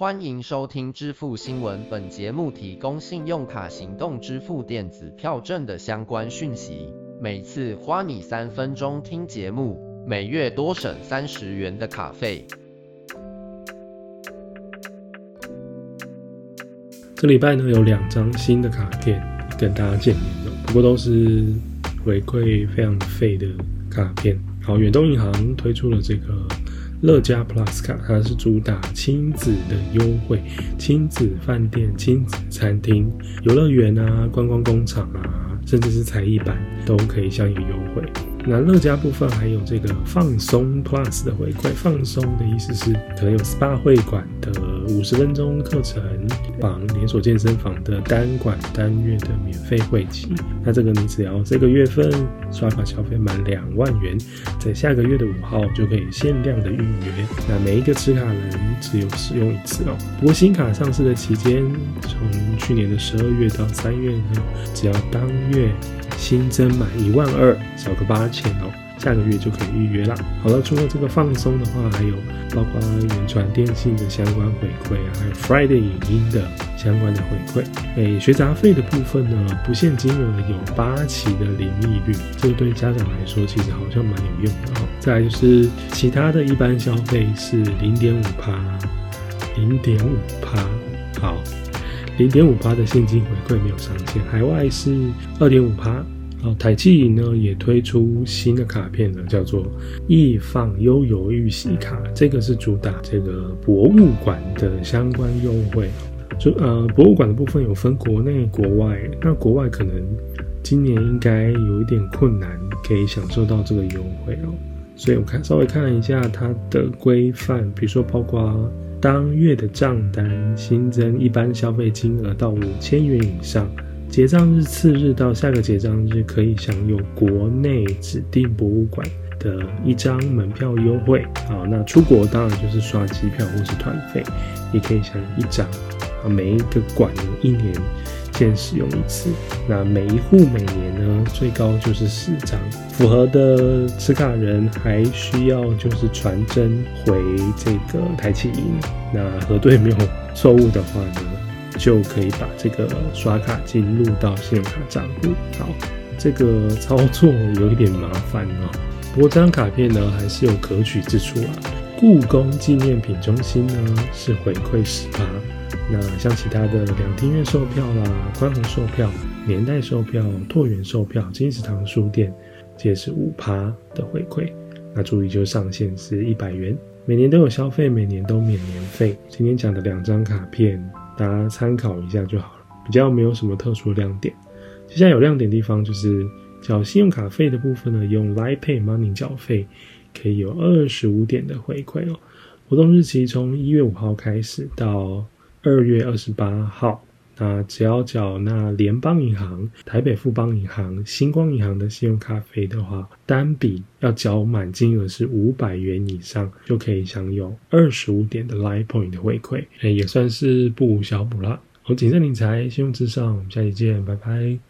欢迎收听支付新闻，本节目提供信用卡行动支付电子票证的相关讯息，每次花你三分钟听节目，每月多省三十元的卡费。这礼拜呢有两张新的卡片跟大家见面的，不过都是回馈非常费的卡片。好，远东银行推出了这个乐家 Plus 卡，它是主打亲子的优惠，亲子饭店、亲子餐厅、游乐园啊、观光工厂啊，甚至是才艺班都可以享有优惠。那乐家部分还有这个放松 Plus 的回馈，放松的意思是可能有 SPA 会馆的五十分钟课程，绑连锁健身房的单馆单月的免费会籍。那这个你只要这个月份刷卡消费满两万元，在下个月的五号就可以限量的预约。那每一个持卡人只有使用一次哦。不过新卡上市的期间，从去年的十二月到三月呢，只要当月。新增满一万二，少个八钱哦，下个月就可以预约啦。好了，除了这个放松的话，还有包括原传电信的相关回馈啊，还有 Friday 影音的相关的回馈。诶，学杂费的部分呢，不限金额有八期的零利率，这个对家长来说其实好像蛮有用的哦。再来就是其他的一般消费是零点五趴，零点五趴，好。零点五趴的现金回馈没有上限，海外是二点五趴。好，台气银呢也推出新的卡片了，叫做易放悠游玉玺卡，这个是主打这个博物馆的相关优惠。就呃，博物馆的部分有分国内国外，那国外可能今年应该有一点困难，可以享受到这个优惠哦。所以我看稍微看了一下它的规范，比如说包括。当月的账单新增一般消费金额到五千元以上，结账日次日到下个结账日可以享有国内指定博物馆的一张门票优惠。好，那出国当然就是刷机票或是团费，也可以享有一张。啊，每一个馆呢一年。先使用一次，那每一户每年呢，最高就是十张。符合的持卡人还需要就是传真回这个台企银，那核对没有错误的话呢，就可以把这个刷卡进入到信用卡账户。好，这个操作有一点麻烦哦，不过这张卡片呢还是有可取之处啊。故宫纪念品中心呢是回馈十八。那像其他的两厅院售票啦、宽宏售票、年代售票、拓元售票、金石堂书店，这也是五趴的回馈。那注意，就上限是一百元，每年都有消费，每年都免年费。今天讲的两张卡片，大家参考一下就好了，比较没有什么特殊的亮点。接下来有亮点地方就是缴信用卡费的部分呢，用 lypay Money 缴费可以有二十五点的回馈哦。活动日期从一月五号开始到。二月二十八号，那只要缴纳联邦银行、台北富邦银行、星光银行的信用卡费的话，单笔要缴满金额是五百元以上，就可以享有二十五点的 Line Point 的回馈，也算是不无小补啦。好，谨慎理财，信用至上，我们下期见，拜拜。